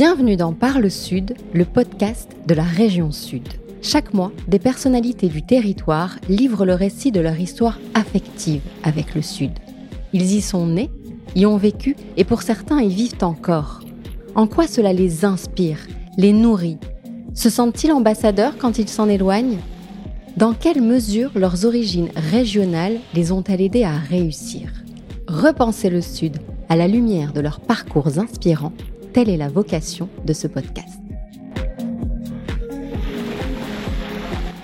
Bienvenue dans Parle Sud, le podcast de la région Sud. Chaque mois, des personnalités du territoire livrent le récit de leur histoire affective avec le Sud. Ils y sont nés, y ont vécu et pour certains y vivent encore. En quoi cela les inspire, les nourrit? Se sentent-ils ambassadeurs quand ils s'en éloignent? Dans quelle mesure leurs origines régionales les ont-elles aidés à réussir? Repenser le Sud à la lumière de leurs parcours inspirants, telle est la vocation de ce podcast.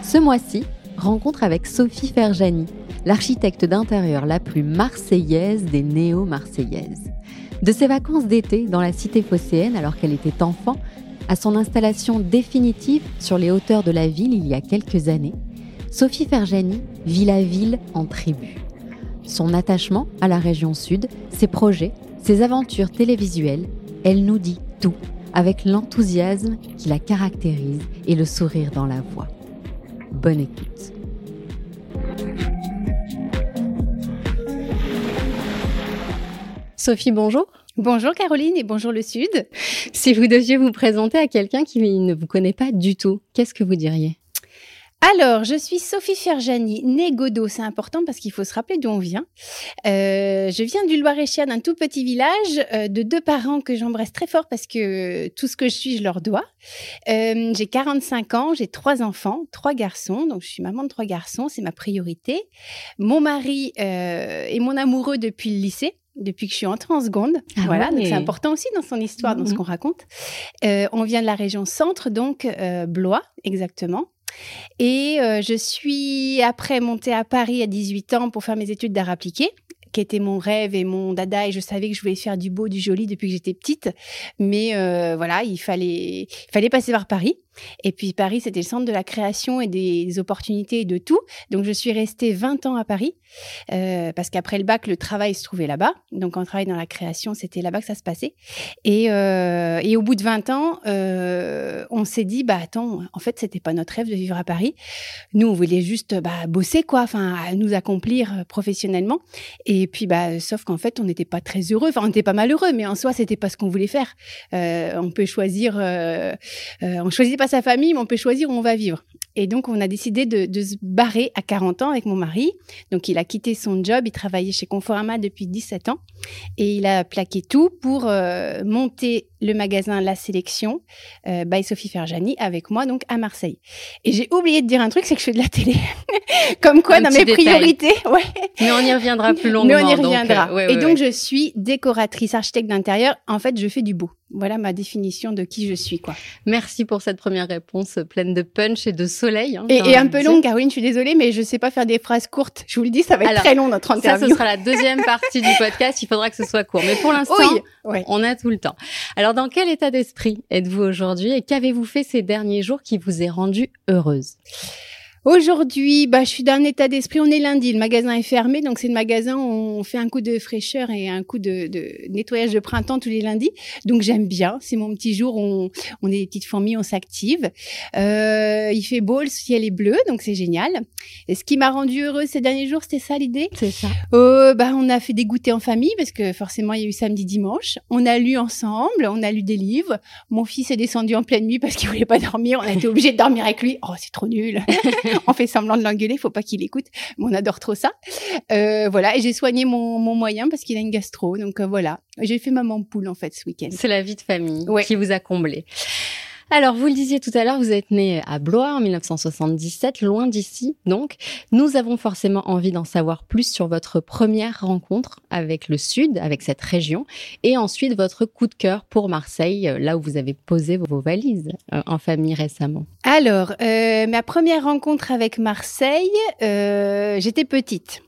Ce mois-ci, rencontre avec Sophie Ferjani, l'architecte d'intérieur la plus marseillaise des néo-marseillaises. De ses vacances d'été dans la cité phocéenne alors qu'elle était enfant, à son installation définitive sur les hauteurs de la ville il y a quelques années, Sophie Ferjani vit la ville en tribu. Son attachement à la région sud, ses projets, ses aventures télévisuelles, elle nous dit tout avec l'enthousiasme qui la caractérise et le sourire dans la voix. Bonne écoute. Sophie, bonjour. Bonjour Caroline et bonjour le Sud. Si vous deviez vous présenter à quelqu'un qui ne vous connaît pas du tout, qu'est-ce que vous diriez? Alors, je suis Sophie Ferjani, née Godot. C'est important parce qu'il faut se rappeler d'où on vient. Euh, je viens du Loir-et-Cher, d'un tout petit village euh, de deux parents que j'embrasse très fort parce que tout ce que je suis, je leur dois. Euh, j'ai 45 ans, j'ai trois enfants, trois garçons. Donc, je suis maman de trois garçons, c'est ma priorité. Mon mari est mon amoureux depuis le lycée depuis que je suis entrée en seconde. Ah voilà, ouais. donc c'est important aussi dans son histoire, dans ce qu'on raconte. Euh, on vient de la région centre, donc euh, Blois, exactement. Et euh, je suis après montée à Paris à 18 ans pour faire mes études d'art appliqué qui était mon rêve et mon dada et je savais que je voulais faire du beau, du joli depuis que j'étais petite. Mais euh, voilà, il fallait, il fallait passer par Paris. Et puis Paris, c'était le centre de la création et des, opportunités et de tout. Donc je suis restée 20 ans à Paris euh, parce qu'après le bac, le travail se trouvait là-bas. Donc on travaille dans la création, c'était là-bas que ça se passait. Et, euh, et au bout de 20 ans, euh, on s'est dit, bah attends, en fait, c'était pas notre rêve de vivre à Paris. Nous, on voulait juste bah, bosser, quoi, enfin, nous accomplir professionnellement. Et puis, bah, sauf qu'en fait, on n'était pas très heureux. Enfin, on n'était pas malheureux, mais en soi, c'était pas ce qu'on voulait faire. On peut choisir, on choisit pas sa famille, mais on peut choisir où on va vivre. Et donc, on a décidé de, de se barrer à 40 ans avec mon mari. Donc, il a quitté son job. Il travaillait chez Conforama depuis 17 ans. Et il a plaqué tout pour euh, monter le magasin La Sélection euh, by Sophie Ferjani avec moi, donc à Marseille. Et j'ai oublié de dire un truc, c'est que je fais de la télé. Comme quoi, Un dans mes détail. priorités, ouais. Mais on y reviendra plus longuement. Mais on y donc, reviendra. euh, ouais, et ouais, donc, je suis décoratrice, architecte d'intérieur. En fait, je fais du beau. Voilà ma définition de qui je suis, quoi. Merci pour cette première réponse pleine de punch et de soleil. hein, Et, un peu longue, Caroline, je suis désolée, mais je sais pas faire des phrases courtes. Je vous le dis, ça va être Alors, très long, notre Ça, interview. ce sera la deuxième partie du podcast. Il faudra que ce soit court. Mais pour l'instant, Oui, ouais. on a tout le temps. Alors, dans quel état d'esprit êtes-vous aujourd'hui et qu'avez-vous fait ces derniers jours qui vous est rendu heureuse? Aujourd'hui, bah, je suis d'un état d'esprit. On est lundi, le magasin est fermé, donc c'est le magasin où on fait un coup de fraîcheur et un coup de, de nettoyage de printemps tous les lundis. Donc j'aime bien. C'est mon petit jour. On, on est des petites fourmis, on s'active. Euh, il fait beau, le ciel est bleu, donc c'est génial. Et ce qui m'a rendu heureuse ces derniers jours, c'était ça l'idée? C'est ça. Euh, bah, on a fait des goûters en famille parce que forcément il y a eu samedi, dimanche. On a lu ensemble, on a lu des livres. Mon fils est descendu en pleine nuit parce qu'il voulait pas dormir. On a été obligé de dormir avec lui. Oh, c'est trop nul. on fait semblant de l'engueuler, faut pas qu'il écoute. Mais on adore trop ça. Euh, voilà. Et j'ai soigné mon, mon moyen parce qu'il a une gastro. Donc euh, voilà. J'ai fait maman poule en fait ce week-end. C'est la vie de famille Ouais. qui vous a comblé. Alors, vous le disiez tout à l'heure, vous êtes né à Blois en 1977, loin d'ici. Donc, nous avons forcément envie d'en savoir plus sur votre première rencontre avec le Sud, avec cette région, et ensuite votre coup de cœur pour Marseille, euh, là où vous avez posé vos valises euh, en famille récemment. Alors, euh, ma première rencontre avec Marseille, j'étais petite.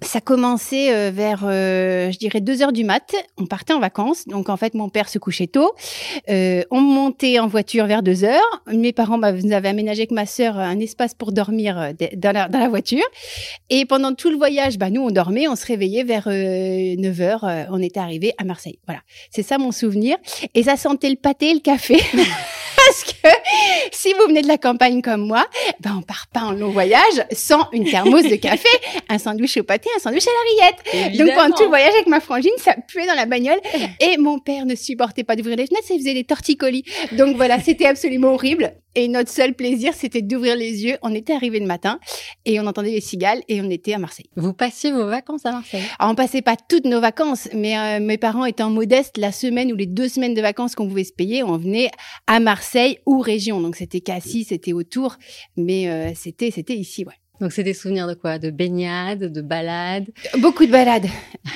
Ça commençait euh, vers, euh, je dirais, deux heures du mat. On partait en vacances. Donc, en fait, mon père se couchait tôt. Euh, on montait en voiture vers deux heures. Mes parents bah, nous avaient aménagé avec ma sœur un espace pour dormir euh, dans la, voiture. Et pendant tout le voyage, bah, nous, on dormait. On se réveillait vers euh, 9 heures. euh, on était arrivé à Marseille. Voilà. C'est ça mon souvenir. Et ça sentait le pâté et le café. Parce que si vous venez de la campagne comme moi, ben on part pas en long voyage sans une thermos de café, un sandwich au pâté, un sandwich à la rillette. Donc pendant tout le voyage avec ma frangine, ça puait dans la bagnole et mon père ne supportait pas d'ouvrir les fenêtres, ça faisait des torticolis. Donc voilà, c'était absolument horrible. Et notre seul plaisir, c'était d'ouvrir les yeux. On était arrivé le matin et on entendait les cigales et on était à Marseille. Vous passiez vos vacances à Marseille? Alors, On passait pas toutes nos vacances, mais euh, mes parents étant modestes, la semaine ou les deux semaines de vacances qu'on pouvait se payer, on venait à Marseille ou région. Donc c'était Cassis, c'était autour, mais euh, c'était c'était ici, ouais. Donc c'est des souvenirs de quoi? De baignade, de balade Beaucoup de balades.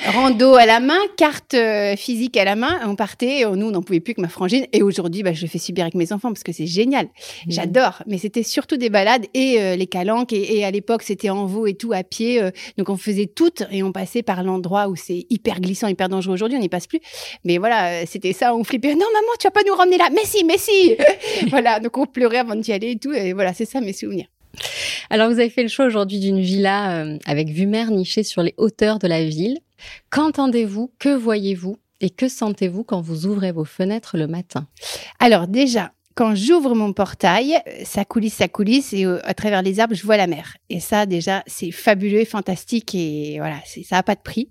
Rando à la main, carte euh, physique à la main. On partait, nous on n'en pouvait plus que ma frangine. Et aujourd'hui, bah, je le fais subir avec mes enfants parce que c'est génial. Mmh. J'adore. Mais c'était surtout des balades et euh, les calanques. Et, à l'époque, c'était en veau et tout à pied. Euh. donc on faisait toutes et on passait par l'endroit où c'est hyper glissant, hyper dangereux. Aujourd'hui, on n'y passe plus. Mais voilà, c'était ça. On flippait. Non maman, tu vas pas nous ramener là. Mais si, mais si. voilà. Donc on pleurait avant d'y aller et tout. Et voilà, c'est ça mes souvenirs. Alors, vous avez fait le choix aujourd'hui d'une villa euh, avec vue mer nichée sur les hauteurs de la ville. Qu'entendez-vous Que voyez-vous Et que sentez-vous quand vous ouvrez vos fenêtres le matin? Alors, déjà, quand j'ouvre mon portail, ça coulisse, ça coulisse, et euh, à travers les arbres, je vois la mer. Et ça, déjà, c'est fabuleux, fantastique, et voilà, ça a pas de prix.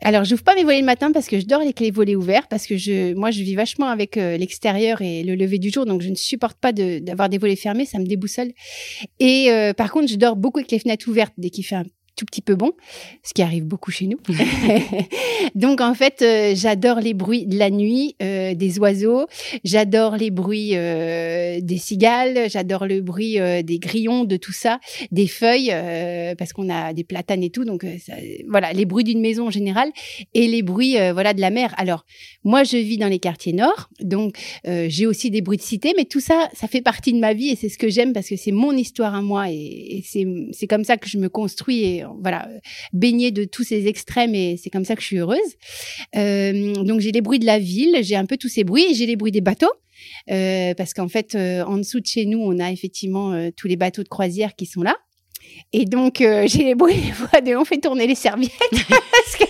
Alors, j'ouvre pas mes volets le matin parce que je dors avec les volets ouverts, parce que je, moi, je vis vachement avec euh, l'extérieur et le lever du jour, donc je ne supporte pas d'avoir des volets fermés, ça me déboussole. Et euh, par contre, je dors beaucoup avec les fenêtres ouvertes dès qu'il fait un tout petit peu bon, ce qui arrive beaucoup chez nous. Donc en fait, euh, j'adore les bruits de la nuit, euh, des oiseaux, j'adore les bruits euh, des cigales, j'adore le bruit des grillons, de tout ça, des feuilles, parce qu'on a des platanes et tout. Donc voilà, les bruits d'une maison en général et les bruits voilà de la mer. Alors moi, je vis dans les quartiers nord, donc j'ai aussi des bruits de cité, mais tout ça, ça fait partie de ma vie et c'est ce que j'aime parce que c'est mon histoire à moi et, et c'est comme ça que je me construis et voilà, baignée de tous ces extrêmes et c'est comme ça que je suis heureuse. Euh, donc j'ai les bruits de la ville, j'ai un peu tous ces bruits, j'ai les bruits des bateaux. Euh, parce qu'en fait, euh, en dessous de chez nous, on a effectivement tous les bateaux de croisière qui sont là. Et donc, j'ai les bruits des fois de on fait tourner les serviettes. parce que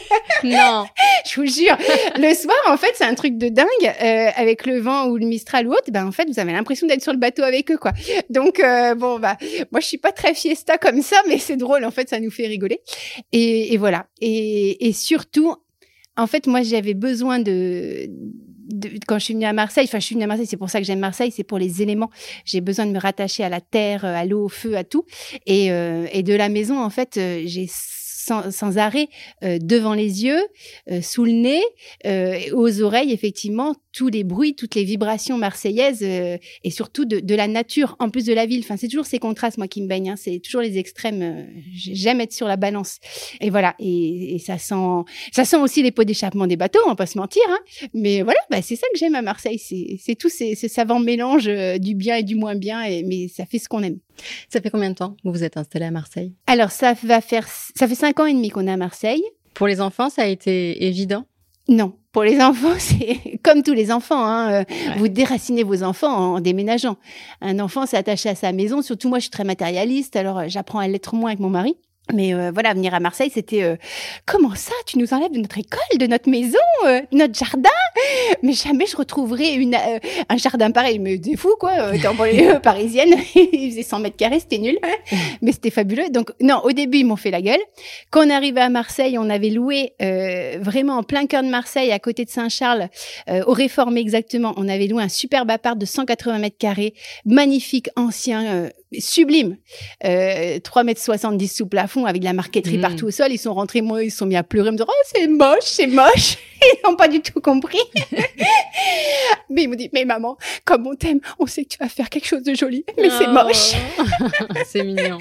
non. je vous jure. Le soir, en fait, c'est un truc de dingue. Euh, avec le vent ou le Mistral ou autre, ben, en fait, vous avez l'impression d'être sur le bateau avec eux, quoi. Donc, euh, bon, bah, moi, je suis pas très fiesta comme ça, mais c'est drôle. En fait, ça nous fait rigoler. Et, et voilà. Et, et surtout, en fait, moi, j'avais besoin de, de, quand je suis venue à Marseille, enfin je suis venue à Marseille, c'est pour ça que j'aime Marseille, c'est pour les éléments. J'ai besoin de me rattacher à la terre, à l'eau, au feu, à tout. Et, euh, et de la maison, en fait, euh, j'ai sans, arrêt euh, devant les yeux, euh, sous le nez, euh, aux oreilles, effectivement, tous les bruits, toutes les vibrations marseillaises et surtout de, la nature, en plus de la ville. Enfin, c'est toujours ces contrastes, moi, qui me baignent. Hein. C'est toujours les extrêmes. J'aime être sur la balance. Et voilà. Et, ça sent, ça sent aussi les pots d'échappement des bateaux, on va pas se mentir. Hein. Mais voilà, bah, c'est ça que j'aime à Marseille. C'est tout ces, ce savant mélange du bien et du moins bien. Et, mais ça fait ce qu'on aime. Ça fait combien de temps que vous vous êtes installé à Marseille? Alors, ça va faire, ça fait cinq ans et demi qu'on est à Marseille. Pour les enfants, ça a été évident? Non. Pour les enfants, c'est comme tous les enfants. Hein, euh, Vous déracinez vos enfants en déménageant. Un enfant s'est attaché à sa maison. Surtout moi, je suis très matérialiste. Alors, euh, j'apprends à l'être moins avec mon mari. Mais euh, voilà, venir à Marseille, c'était euh, comment ça Tu nous enlèves de notre école, de notre maison, euh, notre jardin? Mais jamais je retrouverai une, un jardin pareil. Mais c'est fou, quoi. T'es en banlieue parisienne, il faisait 100 mètres carrés, c'était nul. Mais c'était fabuleux. Donc non, au début, ils m'ont fait la gueule. Quand on arrivait à Marseille, on avait loué vraiment en plein cœur de Marseille, à côté de Saint-Charles, au Réformé exactement. On avait loué un superbe appart de 180 mètres carrés, magnifique, ancien, sublime. 3 mètres 70 sous plafond avec de la marqueterie mmh. partout au sol. Ils sont rentrés, moi, ils sont mis à pleurer, me disant, oh, c'est moche, c'est moche. Ils n'ont pas du tout compris. mais ils m'ont dit, mais maman, comme on t'aime, on sait que tu vas faire quelque chose de joli, mais c'est oh. moche. c'est mignon.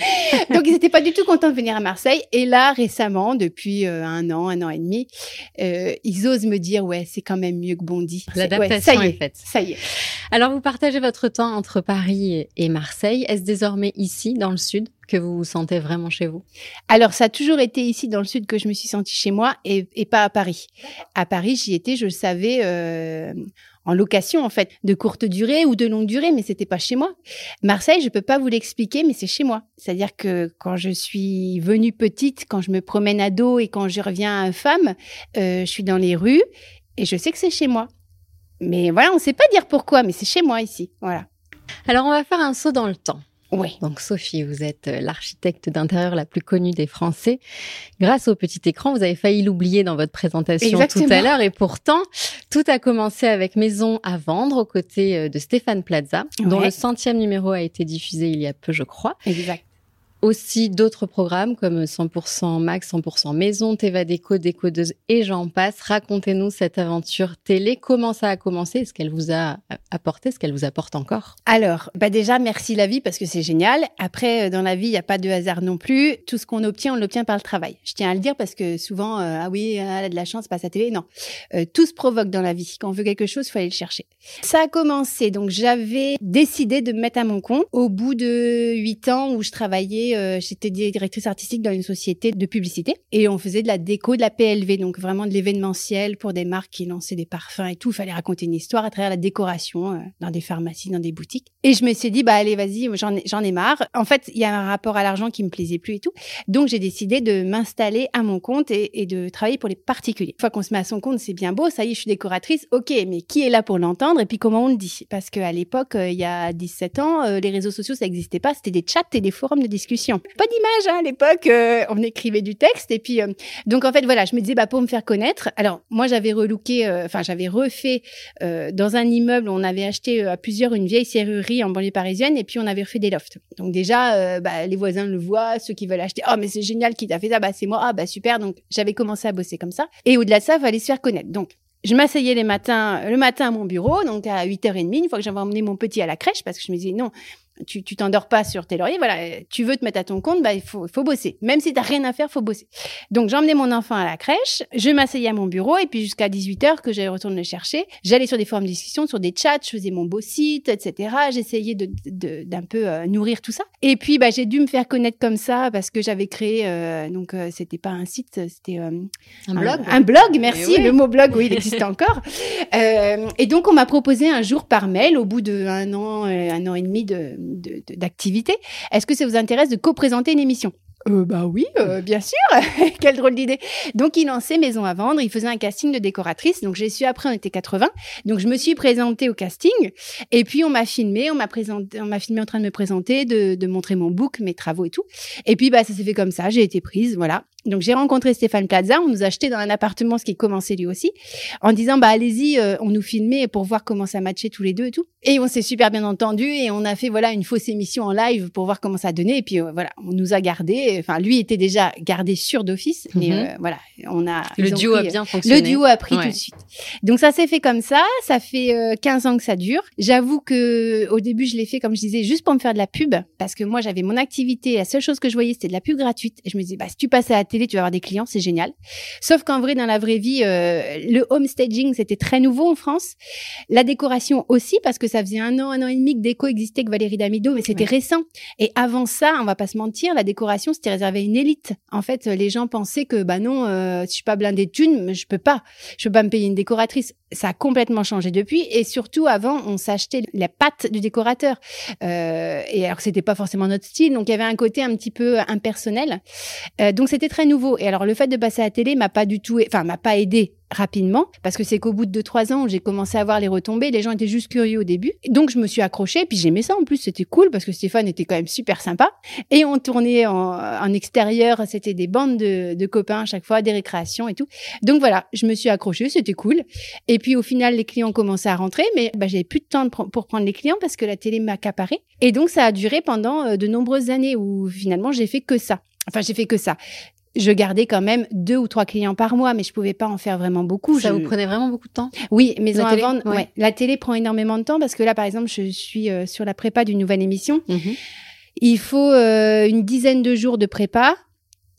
Donc, ils n'étaient pas du tout contents de venir à Marseille. Et là, récemment, depuis euh, un an, un an et demi, euh, ils osent me dire, ouais, c'est quand même mieux que Bondy. L'adaptation est, est faite. Ça y est. Alors, vous partagez votre temps entre Paris et Marseille. Est-ce désormais ici, dans le sud, que vous vous sentez vraiment chez vous? Alors, ça a toujours été ici, dans le sud, que je me suis sentie chez moi et, pas à Paris. À Paris, j'y étais, je le savais, euh, en location, en fait, de courte durée ou de longue durée, mais c'était pas chez moi. Marseille, je peux pas vous l'expliquer, mais c'est chez moi. C'est-à-dire que quand je suis venue petite, quand je me promène à dos et quand je reviens femme, euh, je suis dans les rues et je sais que c'est chez moi. Mais voilà, on sait pas dire pourquoi, mais c'est chez moi ici. Voilà. Alors, on va faire un saut dans le temps. Oui. Donc Sophie, vous êtes euh, l'architecte d'intérieur la plus connue des Français. Grâce au petit écran, vous avez failli l'oublier dans votre présentation tout à l'heure et pourtant, tout a commencé avec Maison à vendre aux côtés euh, de Stéphane Plaza, dont le centième numéro a été diffusé il y a peu, je crois. Exact aussi d'autres programmes comme 100% Max, 100% Maison, Teva Déco, Décodeuse et j'en passe. Racontez-nous cette aventure télé. Comment ça a commencé? Est-ce qu'elle vous a apporté? Est-ce qu'elle vous apporte encore? Alors, bah déjà, merci la vie parce que c'est génial. Après, euh, dans la vie, il n'y a pas de hasard non plus. Tout ce qu'on obtient, on l'obtient par le travail. Je tiens à le dire parce que souvent, euh, ah oui, elle a de la chance, passe à télé. Non, euh, tout se provoque dans la vie. Quand on veut quelque chose, il faut aller le chercher. Ça a commencé, donc j'avais décidé de me mettre à mon compte au bout de huit ans où je travaillais euh, j'étais directrice artistique dans une société de publicité et on faisait de la déco, de la PLV, donc vraiment de l'événementiel pour des marques qui lançaient des parfums et tout. Il fallait raconter une histoire à travers la décoration euh, dans des pharmacies, dans des boutiques. Et je me suis dit, bah allez, vas-y, j'en ai, ai marre. En fait, il y a un rapport à l'argent qui me plaisait plus et tout. Donc j'ai décidé de m'installer à mon compte et, et, de travailler pour les particuliers. Une fois qu'on se met à son compte, c'est bien beau, ça y est, je suis décoratrice. Ok, mais qui est là pour l'entendre et puis comment on le dit? Parce qu'à l'époque, euh, il y a 17 ans, les réseaux sociaux, ça n'existait pas. C'était des chats et des forums de discussion. Pas d'image hein, à l'époque, euh, on écrivait du texte et puis euh, donc en fait voilà, je me disais bah pour me faire connaître. Alors moi j'avais relooké, euh, enfin j'avais refait dans un immeuble, on avait acheté à plusieurs une vieille serrurerie en banlieue parisienne et puis on avait refait des lofts. Donc déjà bah, les voisins le voient, ceux qui veulent acheter, oh mais c'est génial qui t'a fait ça, bah c'est moi, ah bah super. Donc j'avais commencé à bosser comme ça et au-delà de ça, fallait se faire connaître. Donc je m'asseyais les matins, le matin à mon bureau, donc à 8h30, une fois que j'avais emmené mon petit à la crèche, parce que je me disais, non, tu tu t'endors pas sur tes lauriers. Voilà, tu veux te mettre à ton compte, bah il faut faut bosser. Même si t'as rien à faire, faut bosser. Donc j'emmenais mon enfant à la crèche, je m'asseyais à mon bureau et puis jusqu'à 18 h que j'allais retourner le chercher, j'allais sur des forums de discussion, sur des chats, je faisais mon beau site, etc. J'essayais de d'un peu euh, nourrir tout ça. Et puis bah j'ai dû me faire connaître comme ça parce que j'avais créé euh, donc euh, c'était pas un site, c'était un, blog. Un blog, merci. Le mot blog, oui, il existe encore. et donc on m'a proposé un jour par mail au bout de un an, un an et demi de d'activité. Est-ce que ça vous intéresse de co-présenter une émission? Euh, bah oui, euh, bien sûr. Quelle drôle d'idée. Donc il lançait Maison à vendre, il faisait un casting de décoratrice. Donc j'ai su après on était 80. Donc je me suis présentée au casting et puis on m'a filmé, on m'a présenté, on m'a filmé en train de me présenter, de, montrer mon book, mes travaux et tout. Et puis bah ça s'est fait comme ça, j'ai été prise, voilà. Donc j'ai rencontré Stéphane Plaza, on nous a acheté dans un appartement, ce qui commençait lui aussi, en disant bah allez-y, euh, on nous filmait pour voir comment ça matchait tous les deux et tout. Et on s'est super bien entendu et on a fait voilà une fausse émission en live pour voir comment ça donnait et puis euh, voilà on nous a gardé. Enfin lui était déjà gardé sur d'office, mais mhm. euh, voilà on a le duo a bien fonctionné. Le duo a pris tout de suite. Donc ça s'est fait comme ça, ça fait 15 ans que ça dure. J'avoue que au début je l'ai fait comme je disais juste pour me faire de la pub parce que moi j'avais mon activité, la seule chose que je voyais c'était de la pub gratuite et je me disais bah si tu passes à la télé, tu vas avoir des clients, c'est génial. Sauf qu'en vrai, dans la vraie vie, euh, le home staging, c'était très nouveau en France. La décoration aussi, parce que ça faisait un an, un an et demi que déco existait, que Valérie Damido, mais c'était récent. Et avant ça, on va pas se mentir, la décoration, c'était réservé à une élite. En fait, les gens pensaient que, bah non, euh, si je suis pas blindée de thunes, je peux pas. Je peux pas me payer une décoratrice. Ça a complètement changé depuis. Et surtout, avant, on s'achetait la pâte du décorateur. Euh, et alors que c'était pas forcément notre style. Donc, il y avait un côté un petit peu impersonnel. Euh, donc, c'était très nouveau. Et alors, le fait de passer à la télé m'a pas du tout, enfin, m'a pas aidé rapidement parce que c'est qu'au bout de 2-3 ans j'ai commencé à voir les retombées, les gens étaient juste curieux au début. Donc je me suis accrochée, puis j'aimais ça en plus, c'était cool parce que Stéphane était quand même super sympa. Et on tournait en, extérieur, c'était des bandes de, copains à chaque fois, des récréations et tout. Donc voilà, je me suis accrochée, c'était cool. Et puis au final, les clients commençaient à rentrer, mais bah, j'avais plus de temps pour prendre les clients parce que la télé m'accaparait. Et donc ça a duré pendant euh, de nombreuses années où finalement j'ai fait que ça. Enfin, j'ai fait que ça je gardais quand même deux ou trois clients par mois, mais je pouvais pas en faire vraiment beaucoup. Ça vous prenait vraiment beaucoup de temps? Oui, mais la télé, ouais. la télé prend énormément de temps parce que là, par exemple, je suis euh, sur la prépa d'une nouvelle émission. Mhm. Il faut euh, une dizaine de jours de prépa.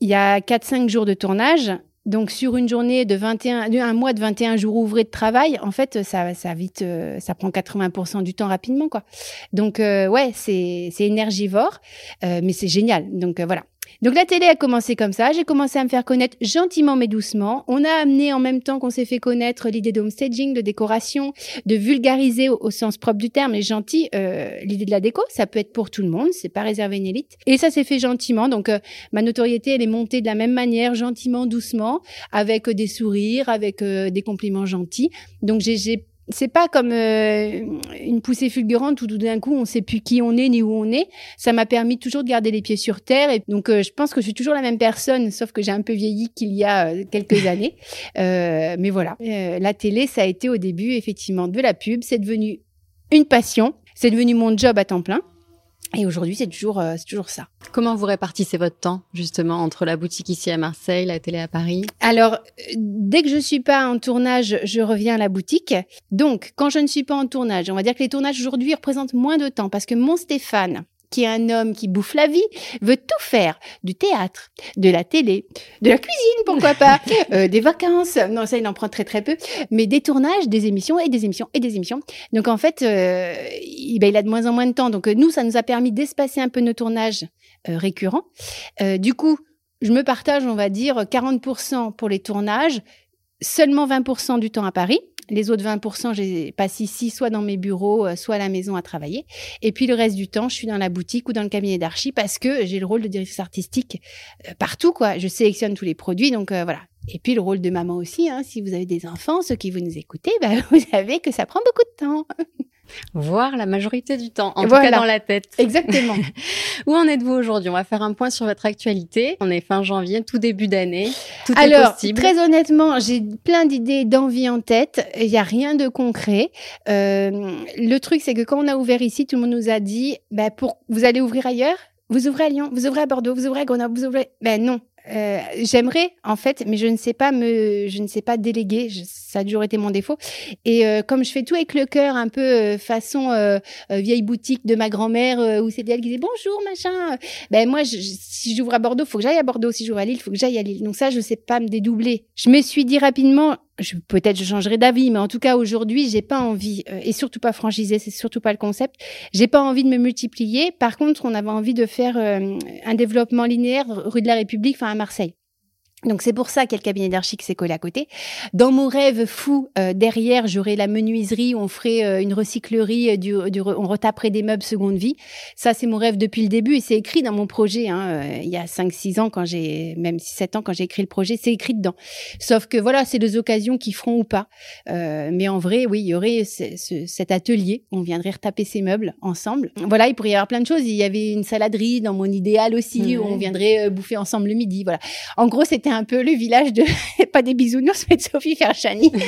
Il y a 4-5 jours de tournage. Donc sur une journée de 21, un mois de 21 jours ouvrés de travail, en fait, ça, ça vite, euh, ça prend 80% du temps rapidement, quoi. Donc ouais, c'est, c'est énergivore, mais c'est génial. Donc voilà. Donc la télé a commencé comme ça, j'ai commencé à me faire connaître gentiment mais doucement. On a amené en même temps qu'on s'est fait connaître l'idée d'homestaging, de décoration, de vulgariser au, sens propre du terme, et gentil, euh, l'idée de la déco, ça peut être pour tout le monde, c'est pas réservé à une élite. Et ça s'est fait gentiment, donc euh, ma notoriété elle est montée de la même manière, gentiment, doucement, avec des sourires, avec euh, des compliments gentils. Donc j'ai c'est pas comme euh, une poussée fulgurante où tout d'un coup on sait plus qui on est ni où on est. Ça m'a permis toujours de garder les pieds sur terre et donc euh, je pense que je suis toujours la même personne, sauf que j'ai un peu vieilli qu'il y a euh, quelques années. mais voilà, la télé, ça a été au début effectivement de la pub, c'est devenu une passion, c'est devenu mon job à temps plein. Et aujourd'hui, c'est toujours, euh, c'est toujours ça. Comment vous répartissez votre temps, justement, entre la boutique ici à Marseille, la télé à Paris? Alors, dès que je suis pas en tournage, je reviens à la boutique. Donc, quand je ne suis pas en tournage, on va dire que les tournages aujourd'hui représentent moins de temps parce que mon Stéphane, qui est un homme qui bouffe la vie, veut tout faire. Du théâtre, de la télé, de la cuisine, pourquoi pas, euh, des vacances. Non, ça, il en prend très très peu. Mais des tournages, des émissions et des émissions et des émissions. Donc en fait, euh, il, ben, il, a de moins en moins de temps. Donc nous, ça nous a permis d'espacer un peu nos tournages euh, récurrents. du coup, je me partage, on va dire, 40% pour les tournages, seulement 20% du temps à Paris. Les autres 20%, je passe ici, soit dans mes bureaux, euh, soit à la maison à travailler. Et puis le reste du temps, je suis dans la boutique ou dans le cabinet d'archi parce que j'ai le rôle de directrice artistique euh, partout, quoi. Je sélectionne tous les produits, donc euh, voilà. Et puis le rôle de maman aussi, hein. si vous avez des enfants, ceux qui vous nous écoutez, bah, vous savez que ça prend beaucoup de temps. Voir la majorité du temps, en tout cas dans la tête. Exactement. Où en êtes-vous aujourd'hui? On va faire un point sur votre actualité. On est fin janvier, tout début d'année. Tout Alors, est possible. très honnêtement, j'ai plein d'idées, d'envie en tête. Il n'y a rien de concret. Euh, le truc, c'est que quand on a ouvert ici, tout le monde nous a dit, bah, pour, vous allez ouvrir ailleurs? Vous ouvrez à Lyon, vous ouvrez à Bordeaux, vous ouvrez à Grenoble, vous ouvrez. Ben non, euh, j'aimerais en fait, mais je ne sais pas me, je ne sais pas déléguer. ça a toujours été mon défaut. Et euh, comme je fais tout avec le cœur, un peu euh, façon vieille boutique de ma grand-mère où c'était elle qui disait bonjour machin. Ben moi, je, si j'ouvre à Bordeaux, faut que j'aille à Bordeaux. Si j'ouvre à Lille, faut que j'aille à Lille. Donc ça, je sais pas me dédoubler. Je me suis dit rapidement, peut-être je changerai d'avis, mais en tout cas aujourd'hui, j'ai pas envie et surtout pas franchiser, c'est surtout pas le concept. J'ai pas envie de me multiplier. Par contre, on avait envie de faire un développement linéaire rue de la République, enfin Marseille. Donc c'est pour ça qu'il y a le cabinet d'archi qui s'est collé à côté. Dans mon rêve fou, euh, derrière, j'aurais la menuiserie, on ferait euh, une recyclerie, euh, du, on retaperait des meubles seconde vie. Ça, c'est mon rêve depuis le début et c'est écrit dans mon projet. Hein, il y a 5-6 ans, quand j'ai même 6-7 ans, quand j'ai écrit le projet, c'est écrit dedans. Sauf que voilà, c'est des occasions qui feront ou pas. mais en vrai, oui, il y aurait cet atelier. On viendrait retaper ces meubles ensemble. Voilà, il pourrait y avoir plein de choses. Il y avait une saladerie dans mon idéal aussi, où on viendrait bouffer ensemble le midi. Voilà. En gros, c'était un peu le village de pas des bisounours mais de Sophie Ferchani.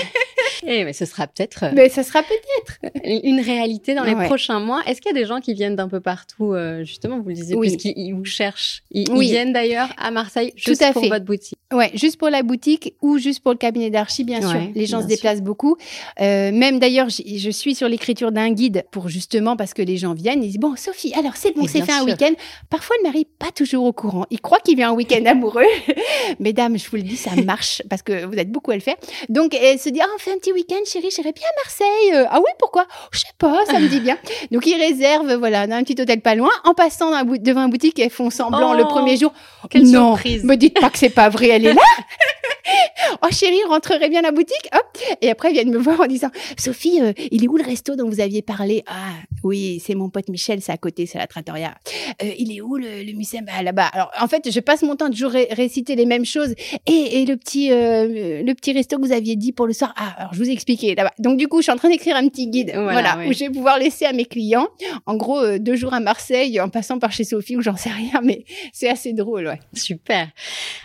Eh mais ce sera peut-être. Euh, mais ce sera peut-être une réalité dans les prochains mois. Est-ce qu'il y a des gens qui viennent d'un peu partout euh, justement Vous le disiez oui. puisqu'ils vous cherchent. Ils, viennent d'ailleurs à Marseille juste Tout à pour votre boutique. Ouais, juste pour la boutique ou juste pour le cabinet d'archi, bien sûr. Les gens se déplacent beaucoup. Euh, même d'ailleurs, je suis sur l'écriture d'un guide pour justement parce que les gens viennent. Ils disent bon, Sophie, alors c'est bon, c'est fait un week-end. Parfois, le mari pas toujours au courant. Il croit qu'il vient un week-end amoureux. Mesdames, je vous le dis, ça marche parce que vous êtes beaucoup à le faire. Donc, elle se dit ah, on fait un petit week-end, chérie, j'irai bien à Marseille. Euh, ah oui, pourquoi? Je sais pas, ça me dit bien. Donc, ils réservent, voilà, dans un petit hôtel pas loin. En passant devant une boutique, elles font semblant le oh, premier jour. Quelle non, surprise. me dites pas que c'est pas vrai, det, Lille? oh chérie, rentrerait bien à la boutique Hop. Et après, ils viennent me voir en disant, Sophie, euh, il est où le resto dont vous aviez parlé? Ah oui, c'est mon pote Michel, c'est à côté, c'est la trattoria. Euh, il est où le, le musée? Bah, Là-bas. Alors en fait, je passe mon temps de toujours réciter les mêmes choses. Et, et le petit euh, le petit resto que vous aviez dit pour le soir. Ah, alors je vous ai expliqué là-bas. Donc du coup, je suis en train d'écrire un petit guide, voilà, où je vais pouvoir laisser à mes clients, en gros, deux jours à Marseille, en passant par chez Sophie ou j'en sais rien, mais c'est assez drôle, ouais. Super.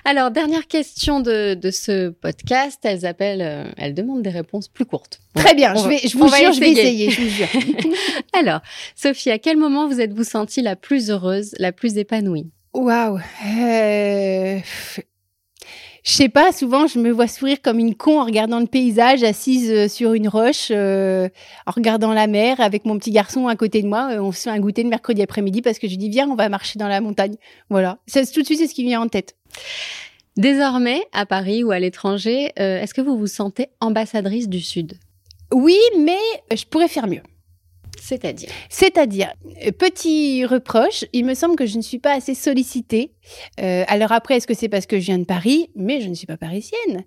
Alors dernière question de, de ce podcast, elles appellent, euh, elles demandent des réponses plus courtes. Très bien, je, vais, je vous jure, je vais essayer, je vous jure. Alors, Sophie, à quel moment vous êtes-vous sentie la plus heureuse, la plus épanouie? Waouh euh... Je sais pas, souvent je me vois sourire comme une con en regardant le paysage, assise euh, sur une roche, euh, en regardant la mer avec mon petit garçon à côté de moi. On se fait un goûter le mercredi après-midi parce que je dis viens, on va marcher dans la montagne. Voilà, ça, tout de suite c'est ce qui vient en tête. Désormais, à Paris ou à l'étranger, euh, est-ce que vous vous sentez ambassadrice du Sud? Oui, mais je pourrais faire mieux. C'est-à-dire? C'est-à-dire, euh, petit reproche, il me semble que je ne suis pas assez sollicitée Euh, alors après, est-ce que c'est parce que je viens de Paris? Mais je ne suis pas parisienne.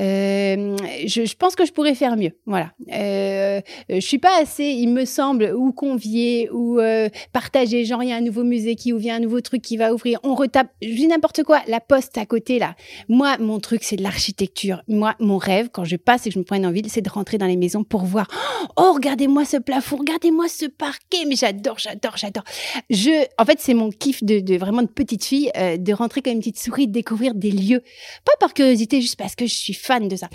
Euh, je, pense que je pourrais faire mieux. Voilà. Euh, je suis pas assez, il me semble, ou convier ou euh, partager. Genre, il y a un nouveau musée qui ouvre, un nouveau truc qui va ouvrir. On retape, je dis n'importe quoi. La poste à côté là. Moi, mon truc, c'est de l'architecture. Moi, mon rêve, quand je passe et que je me promène en ville, c'est de rentrer dans les maisons pour voir. Oh, regardez-moi ce plafond, regardez-moi ce parquet. Mais j'adore, j'adore, j'adore. Je, en fait, c'est mon kiff de, de, vraiment de petite fille, euh, de rentrer comme une petite souris, de découvrir des lieux. Pas par curiosité, juste parce que je suis fan de ça.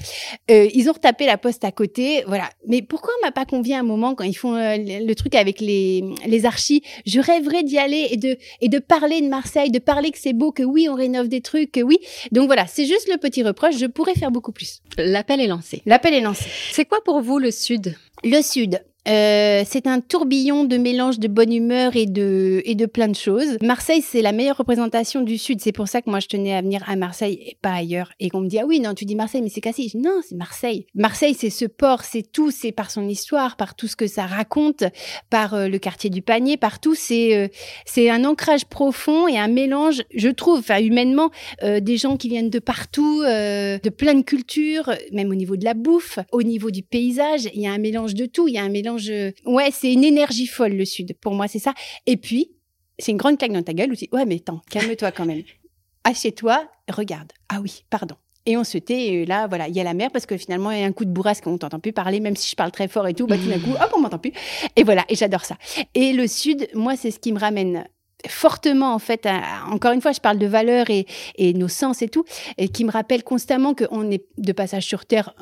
Euh, ils ont retapé la poste à côté, voilà. Mais pourquoi on m'a pas convié un moment quand ils font euh, le truc avec les, les archis? Je rêverais d'y aller et de, et de parler de Marseille, de parler que c'est beau, que oui, on rénove des trucs, que oui. Donc voilà, c'est juste le petit reproche, je pourrais faire beaucoup plus. L'appel est lancé. L'appel est lancé. C'est quoi pour vous le Sud? Le Sud. Euh, c'est un tourbillon de mélange de bonne humeur et de, et de plein de choses. Marseille, c'est la meilleure représentation du Sud. C'est pour ça que moi, je tenais à venir à Marseille et pas ailleurs. Et qu'on me dit, ah oui, non, tu dis Marseille, mais c'est Cassis. Non, c'est Marseille. Marseille, c'est ce port, c'est tout. C'est par son histoire, par tout ce que ça raconte, par euh, le quartier du panier, par tout. C'est euh, c'est un ancrage profond et un mélange, je trouve, enfin, humainement, des gens qui viennent de partout, de plein de cultures, même au niveau de la bouffe, au niveau du paysage. Il y a un mélange de tout. Il y a un mélange Ouais, c'est une énergie folle, le Sud. Pour moi, c'est ça. Et puis, c'est une grande claque dans ta gueule où tu dis, ouais, mais attends, calme-toi quand même. Assieds-toi, regarde. Ah oui, pardon. Et on se tait, et là, voilà, il y a la mer parce que finalement, il y a un coup de bourrasque, on t'entend plus parler, même si je parle très fort et tout, bah, tout d'un coup, hop, on m'entend plus. Et voilà, et j'adore ça. Et le Sud, moi, c'est ce qui me ramène fortement en fait encore une fois je parle de valeurs et, nos sens et tout et qui me rappelle constamment qu'on est de passage sur terre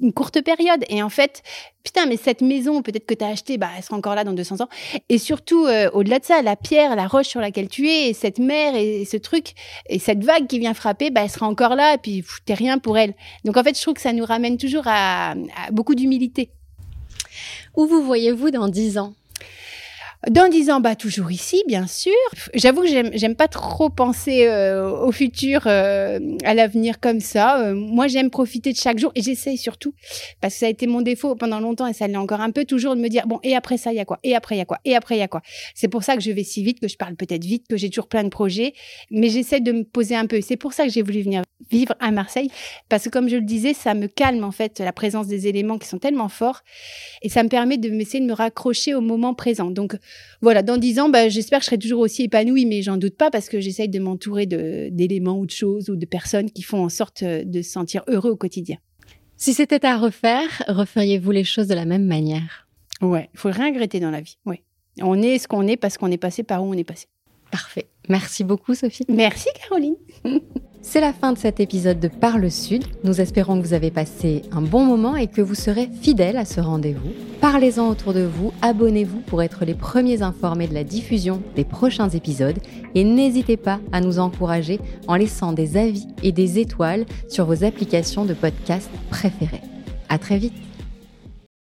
une courte période. Et en fait putain mais cette maison peut-être que tu as acheté bah elle sera encore là dans 200 ans. Et surtout euh, au-delà de ça la pierre la roche sur laquelle tu es et cette mer et, ce truc et cette vague qui vient frapper bah elle sera encore là et puis t'es rien pour elle. Donc en fait je trouve que ça nous ramène toujours à, à beaucoup d'humilité. Où vous voyez-vous dans 10 ans? Dans dix ans, bah toujours ici, bien sûr. J'avoue que j'aime pas trop penser euh, au futur, euh, à l'avenir comme ça. Euh, moi, j'aime profiter de chaque jour et j'essaye surtout parce que ça a été mon défaut pendant longtemps et ça l'est encore un peu toujours de me dire bon et après ça il y a quoi? Et après il y a quoi? Et après il y a quoi? C'est pour ça que je vais si vite, que je parle peut-être vite, que j'ai toujours plein de projets, mais j'essaie de me poser un peu. C'est pour ça que j'ai voulu venir vivre à Marseille parce que comme je le disais, ça me calme en fait la présence des éléments qui sont tellement forts et ça me permet de m'essayer de me raccrocher au moment présent. Donc voilà, dans dix ans, bah, j'espère que je serai toujours aussi épanouie, mais j'en doute pas parce que j'essaye de m'entourer d'éléments ou de choses ou de personnes qui font en sorte euh, de se sentir heureux au quotidien. Si c'était à refaire, referiez-vous les choses de la même manière? Ouais, il faut rien regretter dans la vie. Ouais. On est ce qu'on est parce qu'on est passé par où on est passé. Parfait. Merci beaucoup, Sophie. Merci, Caroline. C'est la fin de cet épisode de Parle Sud. Nous espérons que vous avez passé un bon moment et que vous serez fidèles à ce rendez-vous. Parlez-en autour de vous, abonnez-vous pour être les premiers informés de la diffusion des prochains épisodes et n'hésitez pas à nous encourager en laissant des avis et des étoiles sur vos applications de podcast préférées. À très vite.